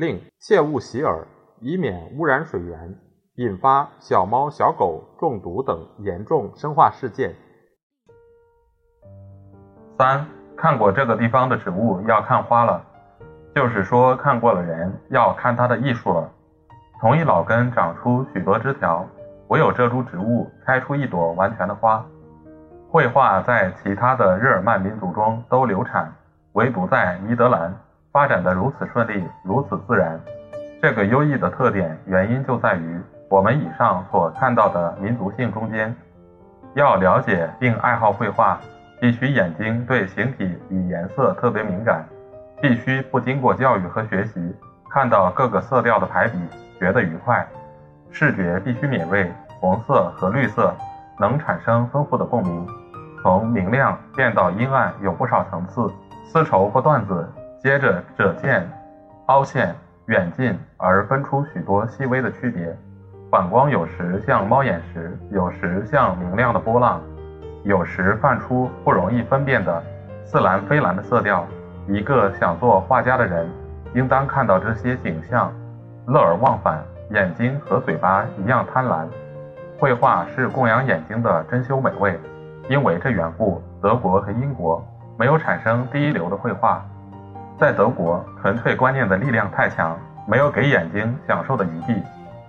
另切勿洗耳，以免污染水源，引发小猫小狗中毒等严重生化事件。三，看过这个地方的植物要看花了，就是说看过了人要看它的艺术了。同一老根长出许多枝条。唯有这株植物开出一朵完全的花。绘画在其他的日耳曼民族中都流产，唯独在尼德兰发展的如此顺利，如此自然。这个优异的特点原因就在于我们以上所看到的民族性中间。要了解并爱好绘画，必须眼睛对形体与颜色特别敏感，必须不经过教育和学习，看到各个色调的排比，觉得愉快。视觉必须敏锐，红色和绿色能产生丰富的共鸣。从明亮变到阴暗有不少层次。丝绸或缎子，接着褶线、凹陷、远近而分出许多细微的区别。反光有时像猫眼石，有时像明亮的波浪，有时泛出不容易分辨的似蓝非蓝的色调。一个想做画家的人，应当看到这些景象，乐而忘返。眼睛和嘴巴一样贪婪，绘画是供养眼睛的珍馐美味。因为这缘故，德国和英国没有产生第一流的绘画。在德国，纯粹观念的力量太强，没有给眼睛享受的余地。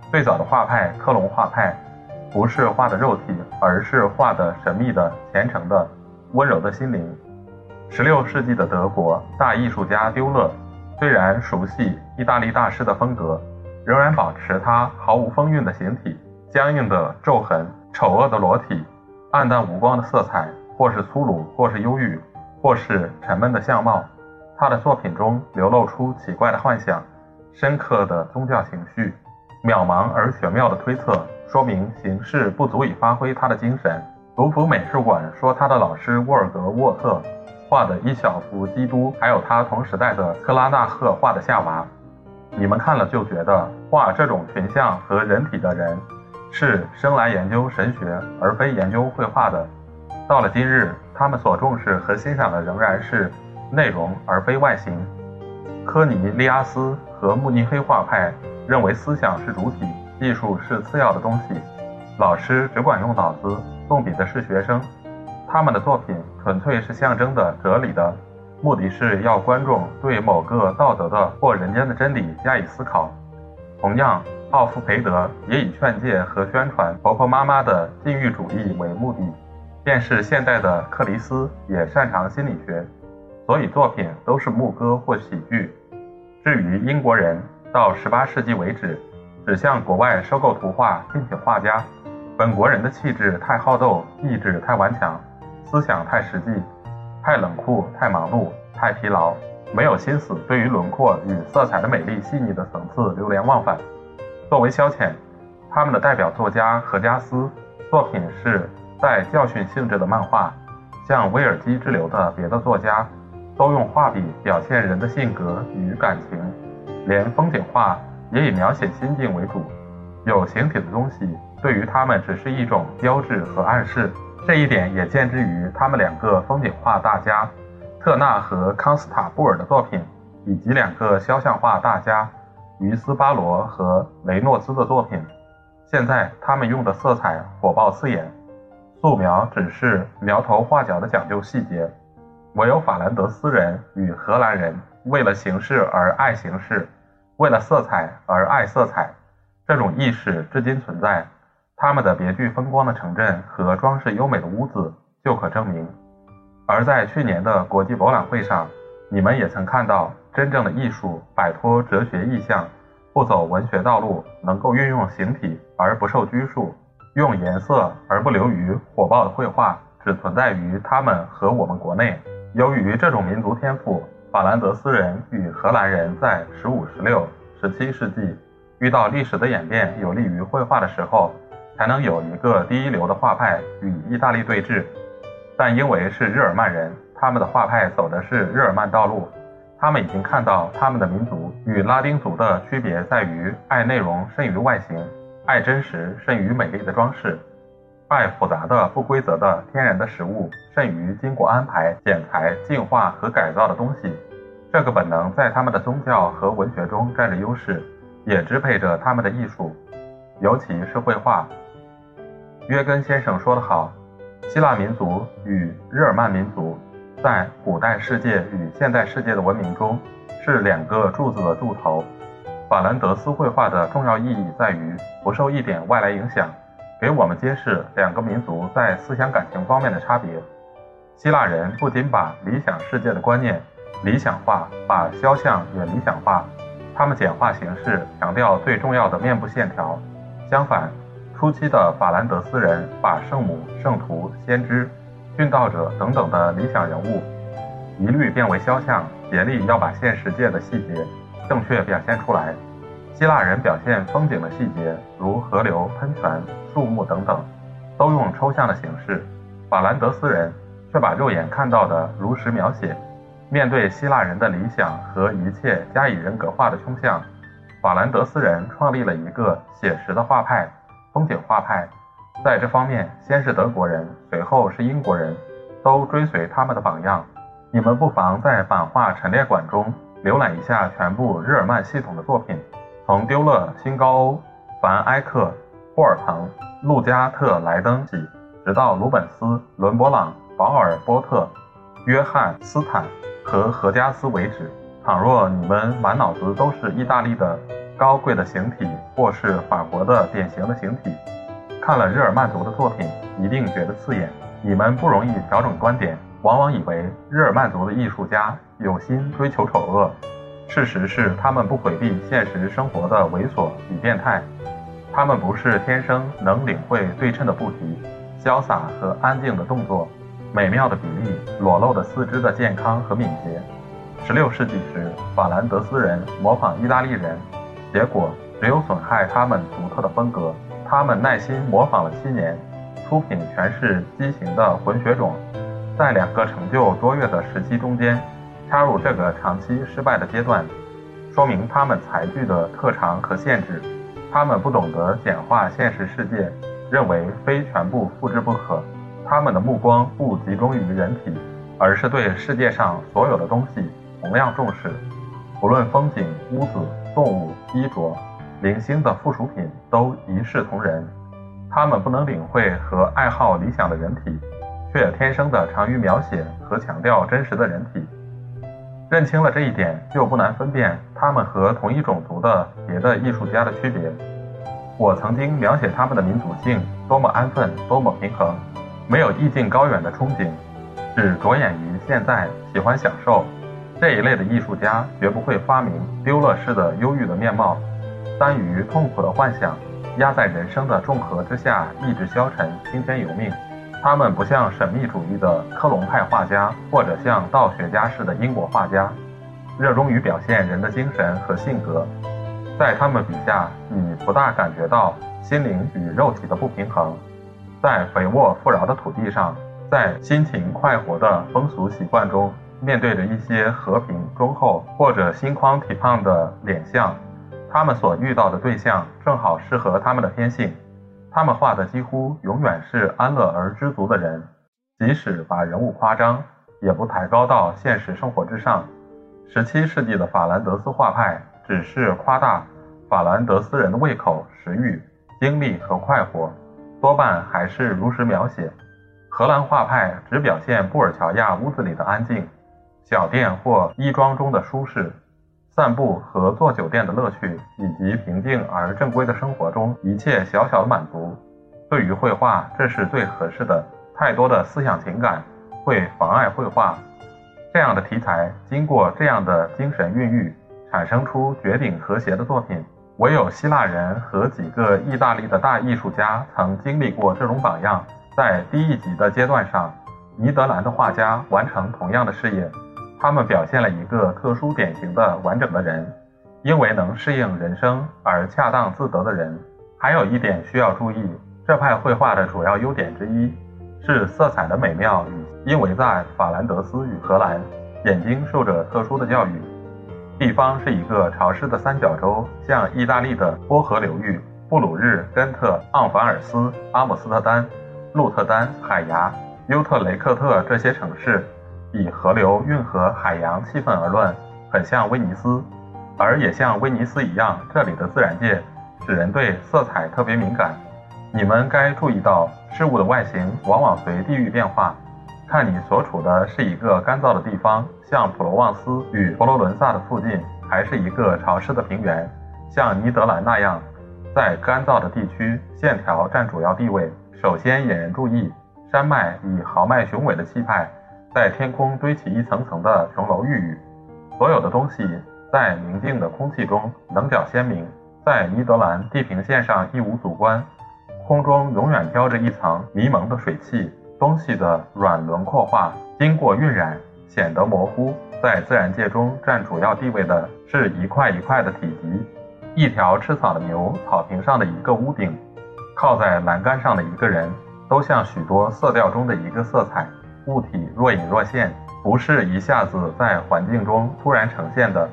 最早的画派——克隆画派，不是画的肉体，而是画的神秘的、虔诚的、温柔的心灵。十六世纪的德国大艺术家丢勒，虽然熟悉意大利大师的风格。仍然保持他毫无风韵的形体，僵硬的皱痕，丑恶的裸体，暗淡无光的色彩，或是粗鲁，或是忧郁，或是沉闷的相貌。他的作品中流露出奇怪的幻想，深刻的宗教情绪，渺茫而玄妙的推测，说明形式不足以发挥他的精神。卢浮美术馆说，他的老师沃尔格沃特画的一小幅基督，还有他同时代的克拉纳赫画的夏娃。你们看了就觉得画这种群像和人体的人是生来研究神学而非研究绘画的。到了今日，他们所重视和欣赏的仍然是内容而非外形。科尼利阿斯和慕尼黑画派认为思想是主体，艺术是次要的东西。老师只管用脑子，动笔的是学生。他们的作品纯粹是象征的、哲理的。目的是要观众对某个道德的或人间的真理加以思考。同样，奥夫培德也以劝诫和宣传婆婆妈妈的禁欲主义为目的。便是现代的克里斯也擅长心理学，所以作品都是牧歌或喜剧。至于英国人，到18世纪为止，只向国外收购图画，聘请画家。本国人的气质太好斗，意志太顽强，思想太实际。太冷酷，太忙碌，太疲劳，没有心思对于轮廓与色彩的美丽细腻的层次流连忘返。作为消遣，他们的代表作家何加斯作品是带教训性质的漫画。像威尔基之流的别的作家，都用画笔表现人的性格与感情，连风景画也以描写心境为主。有形体的东西对于他们只是一种标志和暗示。这一点也见之于他们两个风景画大家特纳和康斯塔布尔的作品，以及两个肖像画大家于斯巴罗和雷诺兹的作品。现在他们用的色彩火爆刺眼，素描只是描头画脚的讲究细节。唯有法兰德斯人与荷兰人为了形式而爱形式，为了色彩而爱色彩，这种意识至今存在。他们的别具风光的城镇和装饰优美的屋子就可证明。而在去年的国际博览会上，你们也曾看到真正的艺术摆脱哲学意象，不走文学道路，能够运用形体而不受拘束，用颜色而不流于火爆的绘画，只存在于他们和我们国内。由于这种民族天赋，法兰德斯人与荷兰人在十五、十六、十七世纪。遇到历史的演变有利于绘画的时候，才能有一个第一流的画派与意大利对峙。但因为是日耳曼人，他们的画派走的是日耳曼道路。他们已经看到，他们的民族与拉丁族的区别在于爱内容胜于外形，爱真实胜于美丽的装饰，爱复杂的不规则的天然的食物甚于经过安排、剪裁、净化和改造的东西。这个本能在他们的宗教和文学中占着优势，也支配着他们的艺术，尤其是绘画。约根先生说得好：“希腊民族与日耳曼民族。”在古代世界与现代世界的文明中，是两个柱子的柱头。法兰德斯绘画的重要意义在于不受一点外来影响，给我们揭示两个民族在思想感情方面的差别。希腊人不仅把理想世界的观念理想化，把肖像也理想化，他们简化形式，强调最重要的面部线条。相反，初期的法兰德斯人把圣母、圣徒、先知。殉道者等等的理想人物，一律变为肖像，竭力要把现实界的细节正确表现出来。希腊人表现风景的细节，如河流、喷泉、树木等等，都用抽象的形式；法兰德斯人却把肉眼看到的如实描写。面对希腊人的理想和一切加以人格化的倾向，法兰德斯人创立了一个写实的画派——风景画派。在这方面，先是德国人，随后是英国人，都追随他们的榜样。你们不妨在版画陈列馆中浏览一下全部日耳曼系统的作品，从丢勒、新高欧、凡埃克、霍尔滕、路加特莱登起，直到鲁本斯、伦勃朗、保尔波特、约翰斯坦和何加斯为止。倘若你们满脑子都是意大利的高贵的形体，或是法国的典型的形体，看了日耳曼族的作品，一定觉得刺眼。你们不容易调整观点，往往以为日耳曼族的艺术家有心追求丑恶。事实是，他们不回避现实生活的猥琐与变态。他们不是天生能领会对称的布局、潇洒和安静的动作、美妙的比例、裸露的四肢的健康和敏捷。十六世纪时，法兰德斯人模仿意大利人，结果只有损害他们独特的风格。他们耐心模仿了七年，出品全是畸形的混血种，在两个成就卓越的时期中间，插入这个长期失败的阶段，说明他们才具的特长和限制。他们不懂得简化现实世界，认为非全部复制不可。他们的目光不集中于人体，而是对世界上所有的东西同样重视，不论风景、屋子、动物、衣着。零星的附属品都一视同仁，他们不能领会和爱好理想的人体，却天生的长于描写和强调真实的人体。认清了这一点，就不难分辨他们和同一种族的别的艺术家的区别。我曾经描写他们的民族性多么安分，多么平衡，没有意境高远的憧憬，只着眼于现在，喜欢享受。这一类的艺术家绝不会发明丢勒式的忧郁的面貌。耽于痛苦的幻想，压在人生的重荷之下，意志消沉，听天由命。他们不像神秘主义的克隆派画家，或者像道学家似的英国画家，热衷于表现人的精神和性格。在他们笔下，你不大感觉到心灵与肉体的不平衡。在肥沃富饶的土地上，在心情快活的风俗习惯中，面对着一些和平忠厚或者心宽体胖的脸相。他们所遇到的对象正好适合他们的天性，他们画的几乎永远是安乐而知足的人，即使把人物夸张，也不抬高到现实生活之上。十七世纪的法兰德斯画派只是夸大法兰德斯人的胃口、食欲、精力和快活，多半还是如实描写。荷兰画派只表现布尔乔亚屋子里的安静，小店或衣装中的舒适。散步和做酒店的乐趣，以及平静而正规的生活中一切小小的满足，对于绘画这是最合适的。太多的思想情感会妨碍绘画。这样的题材经过这样的精神孕育，产生出绝顶和谐的作品。唯有希腊人和几个意大利的大艺术家曾经历过这种榜样。在第一级的阶段上，尼德兰的画家完成同样的事业。他们表现了一个特殊典型的完整的人，因为能适应人生而恰当自得的人。还有一点需要注意，这派绘画的主要优点之一是色彩的美妙与。因为在法兰德斯与荷兰，眼睛受着特殊的教育，地方是一个潮湿的三角洲，像意大利的波河流域、布鲁日、根特、盎凡尔斯、阿姆斯特丹、鹿特丹、海牙、尤特雷克特这些城市，以河流、运河、海洋气氛而论，很像威尼斯，而也像威尼斯一样，这里的自然界。使人对色彩特别敏感。你们该注意到，事物的外形往往随地域变化。看你所处的是一个干燥的地方，像普罗旺斯与佛罗伦萨的附近，还是一个潮湿的平原，像尼德兰那样。在干燥的地区，线条占主要地位，首先引人注意。山脉以豪迈雄伟的气派，在天空堆起一层层的琼楼玉宇。所有的东西在宁静的空气中棱角鲜明。在尼德兰地平线上一无阻观，空中永远飘着一层迷蒙的水汽，东西的软轮廓化经过晕染显得模糊。在自然界中占主要地位的是一块一块的体积，一条吃草的牛，草坪上的一个屋顶，靠在栏杆上的一个人，都像许多色调中的一个色彩。物体若隐若现，不是一下子在环境中突然呈现的，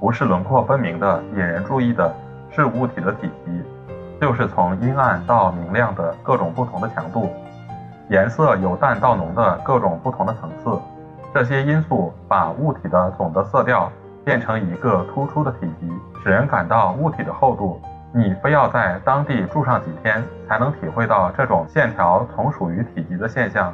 不是轮廓分明的，引人注意的。是物体的体积，就是从阴暗到明亮的各种不同的强度，颜色由淡到浓的各种不同的层次。这些因素把物体的总的色调变成一个突出的体积，使人感到物体的厚度。你非要在当地住上几天，才能体会到这种线条从属于体积的现象。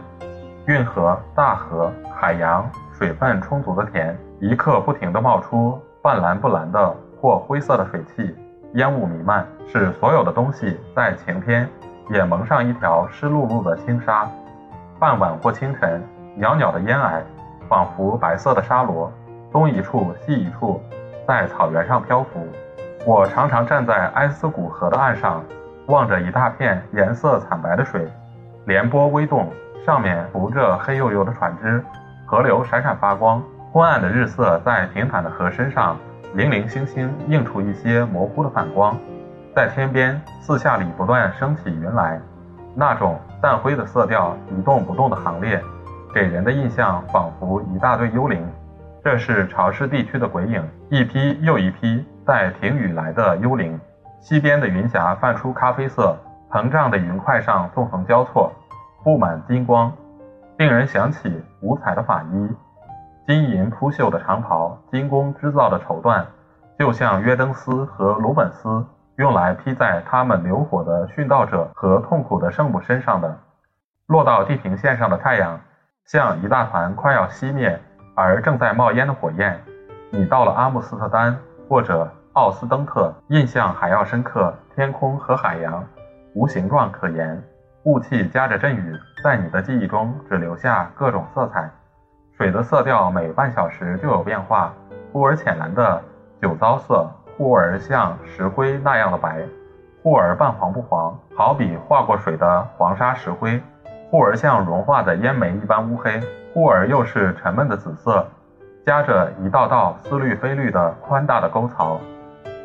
运河、大河、海洋、水分充足的田，一刻不停地冒出半蓝不蓝的或灰色的水汽。烟雾弥漫，使所有的东西在晴天也蒙上一条湿漉漉的轻纱。傍晚或清晨，袅袅的烟霭，仿佛白色的沙罗，东一处西一处，在草原上漂浮。我常常站在埃斯古河的岸上，望着一大片颜色惨白的水，连波微动，上面浮着黑黝黝的船只，河流闪闪发光，昏暗的日色在平坦的河身上。零零星星映出一些模糊的反光，在天边四下里不断升起云来，那种淡灰的色调一动不动的行列，给人的印象仿佛一大堆幽灵。这是潮湿地区的鬼影，一批又一批在停雨来的幽灵。西边的云霞泛出咖啡色，膨胀的云块上纵横交错，布满金光，令人想起五彩的法衣。金银铺绣的长袍，精工织造的绸缎，就像约登斯和鲁本斯用来披在他们流火的殉道者和痛苦的圣母身上的。落到地平线上的太阳，像一大团快要熄灭而正在冒烟的火焰。你到了阿姆斯特丹或者奥斯登特，印象还要深刻。天空和海洋无形状可言，雾气夹着阵雨，在你的记忆中只留下各种色彩。水的色调每半小时就有变化，忽而浅蓝的酒糟色，忽而像石灰那样的白，忽而半黄不黄，好比化过水的黄沙石灰，忽而像融化的烟煤一般乌黑，忽而又是沉闷的紫色，夹着一道道似绿非绿的宽大的沟槽。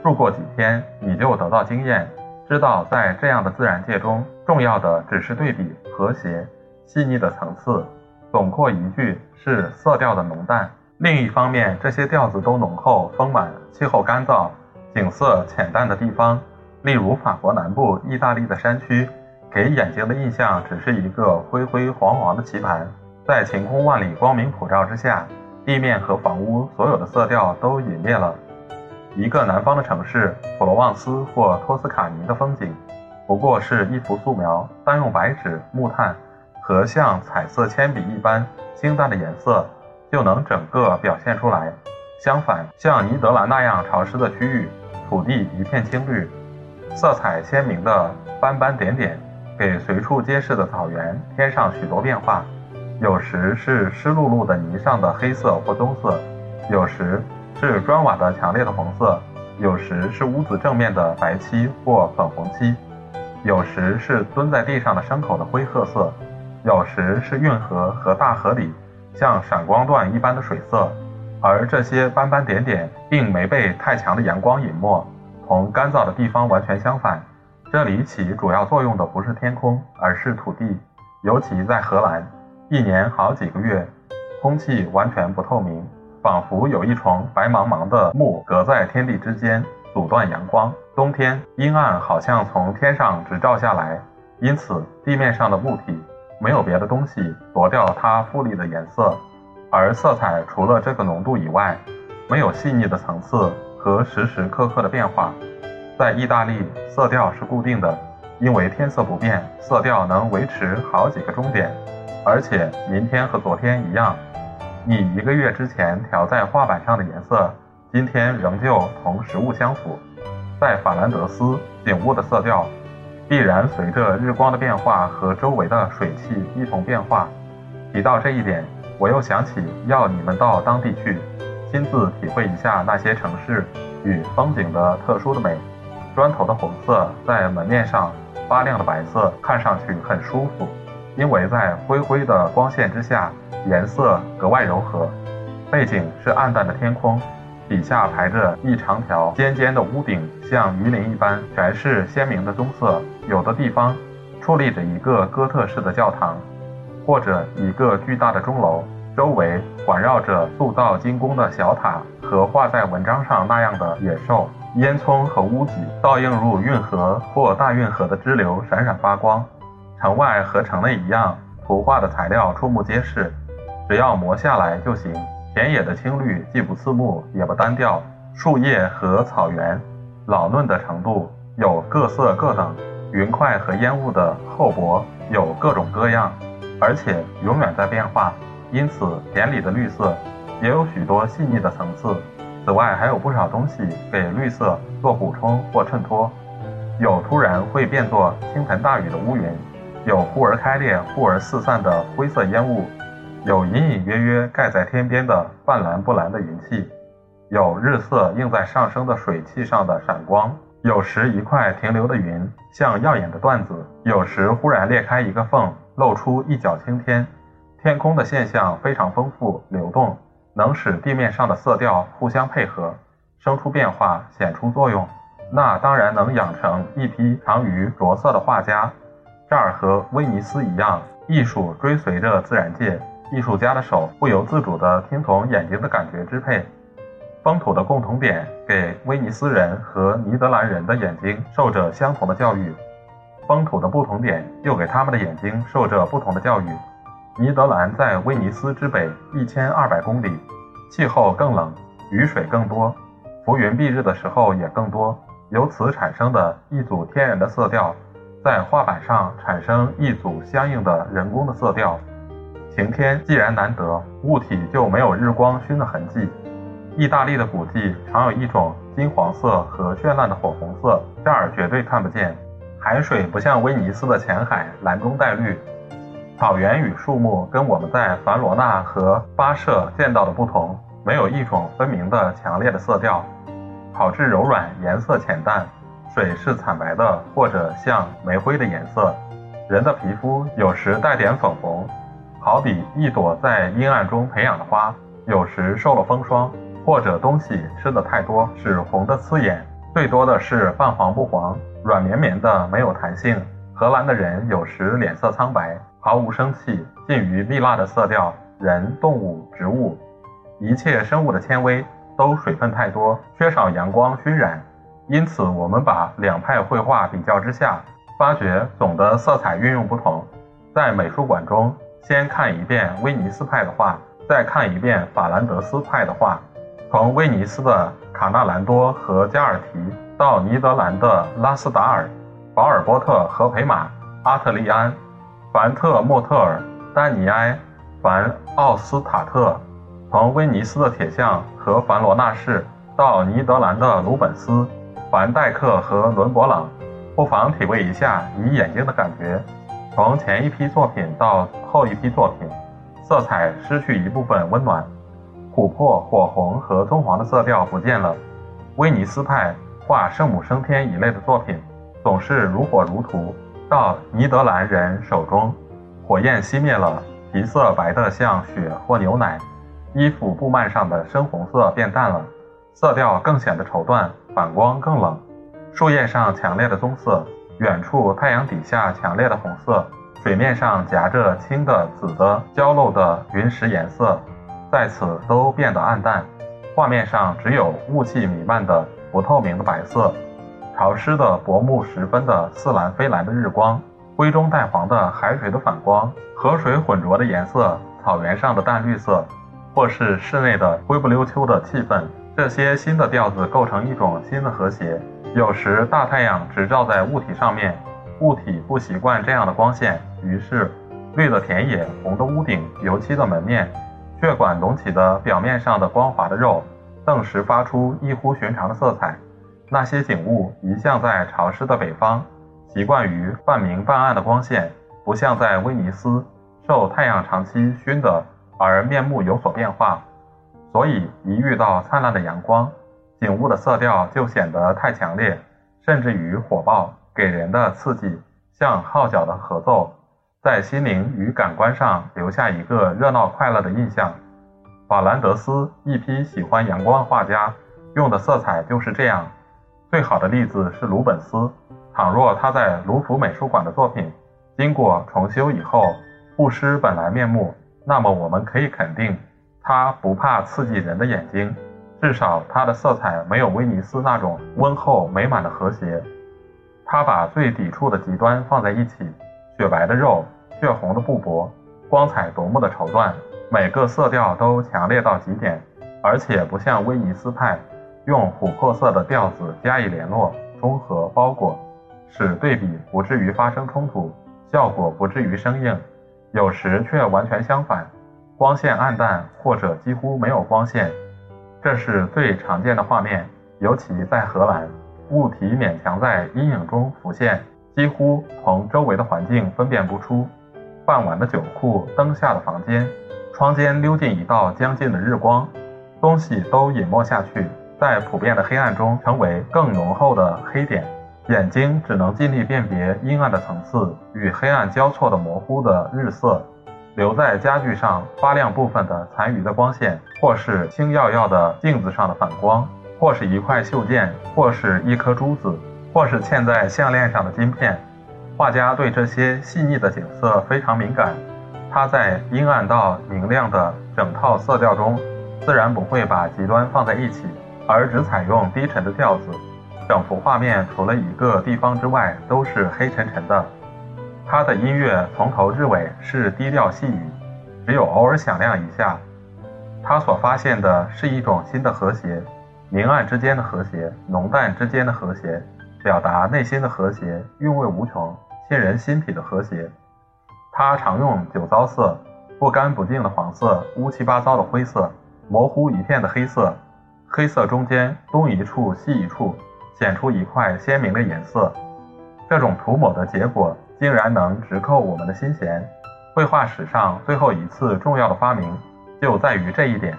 住过几天，你就得到经验，知道在这样的自然界中，重要的只是对比、和谐、细腻的层次。总括一句是色调的浓淡。另一方面，这些调子都浓厚丰满，气候干燥，景色浅淡的地方，例如法国南部、意大利的山区，给眼睛的印象只是一个灰灰黄黄的棋盘。在晴空万里、光明普照之下，地面和房屋所有的色调都隐灭了。一个南方的城市，普罗旺斯或托斯卡尼的风景，不过是一幅素描，单用白纸、木炭。和像彩色铅笔一般清淡的颜色就能整个表现出来。相反，像尼德兰那样潮湿的区域，土地一片青绿，色彩鲜明的斑斑点点，给随处皆是的草原添上许多变化。有时是湿漉漉的泥上的黑色或棕色，有时是砖瓦的强烈的红色，有时是屋子正面的白漆或粉红漆，有时是蹲在地上的牲口的灰褐色。有时是运河和大河里像闪光缎一般的水色，而这些斑斑点点并没被太强的阳光隐没，同干燥的地方完全相反。这里起主要作用的不是天空，而是土地，尤其在荷兰，一年好几个月，空气完全不透明，仿佛有一床白茫茫的幕隔在天地之间，阻断阳光。冬天阴暗，好像从天上直照下来，因此地面上的物体没有别的东西夺掉它富丽的颜色。而色彩除了这个浓度以外，没有细腻的层次和时时刻刻的变化。在意大利，色调是固定的，因为天色不变，色调能维持好几个钟点。而且明天和昨天一样，你一个月之前调在画板上的颜色，今天仍旧同实物相符。在法兰德斯，景物的色调必然随着日光的变化和周围的水汽一同变化。提到这一点。我又想起要你们到当地去，亲自体会一下那些城市与风景的特殊的美。砖头的红色在门面上发亮的白色看上去很舒服，因为在灰灰的光线之下，颜色格外柔和。背景是暗淡的天空，底下排着一长条尖尖的屋顶，像鱼鳞一般，全是鲜明的棕色。有的地方矗立着一个哥特式的教堂。或者一个巨大的钟楼，周围环绕着塑造精工的小塔和画在文章上那样的野兽。烟囱和屋脊倒映入运河或大运河的支流，闪闪发光。城外和城内一样，图画的材料触目皆是，只要磨下来就行。田野的青绿既不刺目也不单调，树叶和草原老嫩的程度有各色各等，云块和烟雾的厚薄有各种各样。而且永远在变化，因此田里的绿色也有许多细腻的层次。此外，还有不少东西给绿色做补充或衬托。有突然会变作倾盆大雨的乌云，有忽而开裂、忽而四散的灰色烟雾，有隐隐约约盖在天边的泛蓝不蓝的云气，有日色映在上升的水汽上的闪光。有时一块停留的云像耀眼的缎子，有时忽然裂开一个缝。露出一角青天，天空的现象非常丰富流动，能使地面上的色调互相配合，生出变化，显出作用。那当然能养成一批长于着色的画家。这儿和威尼斯一样，艺术追随着自然界，艺术家的手不由自主地听从眼睛的感觉支配。风土的共同点给威尼斯人和尼德兰人的眼睛受着相同的教育。风土的不同点又给他们的眼睛受着不同的教育。尼德兰在威尼斯之北一千二百公里，气候更冷，雨水更多，浮云蔽日的时候也更多。由此产生的一组天然的色调，在画板上产生一组相应的人工的色调。晴天既然难得，物体就没有日光熏的痕迹。意大利的古迹常有一种金黄色和绚烂的火红色，这儿绝对看不见。海水不像威尼斯的浅海蓝中带绿，草原与树木跟我们在凡罗纳和巴舍见到的不同，没有一种分明的强烈的色调，草质柔软，颜色浅淡，水是惨白的或者像煤灰的颜色，人的皮肤有时带点粉红，好比一朵在阴暗中培养的花，有时受了风霜或者东西吃的太多，使红的刺眼，最多的是半黄不黄。软绵绵的，没有弹性。荷兰的人有时脸色苍白，毫无生气，近于蜜蜡的色调。人、动物、植物，一切生物的纤维都水分太多，缺少阳光熏染。因此，我们把两派绘画比较之下，发觉总的色彩运用不同。在美术馆中，先看一遍威尼斯派的画，再看一遍法兰德斯派的画。从威尼斯的卡纳兰多和加尔提。到尼德兰的拉斯达尔、保尔波特和培马、阿特利安、凡特莫特尔、丹尼埃、凡奥斯塔特，从威尼斯的铁匠和凡罗纳市到尼德兰的鲁本斯、凡戴克和伦勃朗，不妨体味一下你眼睛的感觉。从前一批作品到后一批作品，色彩失去一部分温暖，琥珀、火红和棕黄的色调不见了。威尼斯派。画圣母升天一类的作品，总是如火如荼。到尼德兰人手中，火焰熄灭了，皮色白得像雪或牛奶，衣服布幔上的深红色变淡了，色调更显得绸缎，反光更冷。树叶上强烈的棕色，远处太阳底下强烈的红色，水面上夹着青的、紫的、焦漏的云石颜色，在此都变得暗淡。画面上只有雾气弥漫的不透明的白色，潮湿的薄暮时分的似蓝非蓝的日光，灰中带黄的海水的反光，河水浑浊的颜色，草原上的淡绿色，或是室内的灰不溜秋的气氛，这些新的调子构成一种新的和谐。有时大太阳直照在物体上面，物体不习惯这样的光线，于是绿的田野、红的屋顶、油漆的门面。血管隆起的表面上的光滑的肉，顿时发出异乎寻常的色彩。那些景物一向在潮湿的北方，习惯于半明半暗的光线，不像在威尼斯受太阳长期熏的而面目有所变化。所以一遇到灿烂的阳光，景物的色调就显得太强烈，甚至于火爆，给人的刺激像号角的合奏。在心灵与感官上留下一个热闹快乐的印象。法兰德斯一批喜欢阳光的画家用的色彩就是这样。最好的例子是鲁本斯。倘若他在卢浮美术馆的作品经过重修以后不失本来面目，那么我们可以肯定，他不怕刺激人的眼睛。至少他的色彩没有威尼斯那种温厚美满的和谐。他把最抵触的极端放在一起。雪白的肉，血红的布帛，光彩夺目的绸缎，每个色调都强烈到极点，而且不像威尼斯派用琥珀色的调子加以联络、中和、包裹，使对比不至于发生冲突，效果不至于生硬。有时却完全相反，光线暗淡或者几乎没有光线，这是最常见的画面，尤其在荷兰，物体勉强在阴影中浮现。几乎同周围的环境分辨不出。傍晚的酒库，灯下的房间，窗间溜进一道将近的日光，东西都隐没下去，在普遍的黑暗中成为更浓厚的黑点。眼睛只能尽力辨别阴暗的层次与黑暗交错的模糊的日色。留在家具上发亮部分的残余的光线，或是星耀耀的镜子上的反光，或是一块袖件，或是一颗珠子。或是嵌在项链上的金片，画家对这些细腻的景色非常敏感。他在阴暗到明亮的整套色调中，自然不会把极端放在一起，而只采用低沉的调子。整幅画面除了一个地方之外，都是黑沉沉的。他的音乐从头至尾是低调细语，只有偶尔响亮一下。他所发现的是一种新的和谐，明暗之间的和谐，浓淡之间的和谐。表达内心的和谐，韵味无穷，沁人心脾的和谐。他常用酒糟色、不干不净的黄色、乌七八糟的灰色、模糊一片的黑色。黑色中间东一处西一处，显出一块鲜明的颜色。这种涂抹的结果，竟然能直扣我们的心弦。绘画史上最后一次重要的发明，就在于这一点。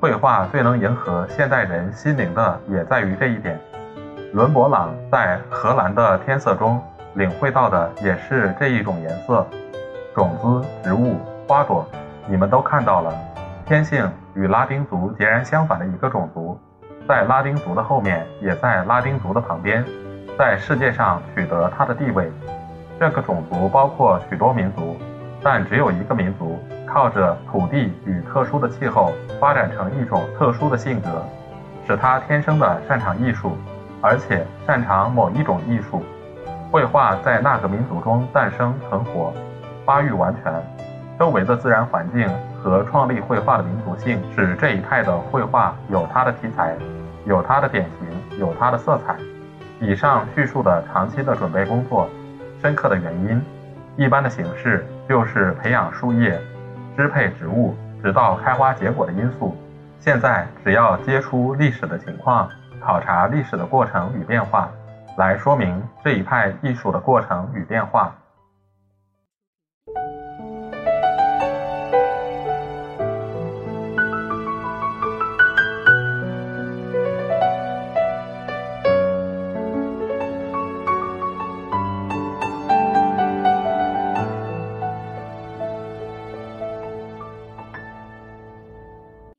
绘画最能迎合现代人心灵的，也在于这一点。伦勃朗在荷兰的天色中领会到的也是这一种颜色，种子、植物、花朵，你们都看到了。天性与拉丁族截然相反的一个种族，在拉丁族的后面，也在拉丁族的旁边，在世界上取得它的地位。这个种族包括许多民族，但只有一个民族靠着土地与特殊的气候发展成一种特殊的性格，使他天生的擅长艺术。而且擅长某一种艺术，绘画在那个民族中诞生、存活、发育完全。周围的自然环境和创立绘画的民族性，使这一派的绘画有它的题材，有它的典型，有它的色彩。以上叙述的长期的准备工作，深刻的原因，一般的形式就是培养树叶、支配植物，直到开花结果的因素。现在只要接触历史的情况。考察历史的过程与变化，来说明这一派艺术的过程与变化。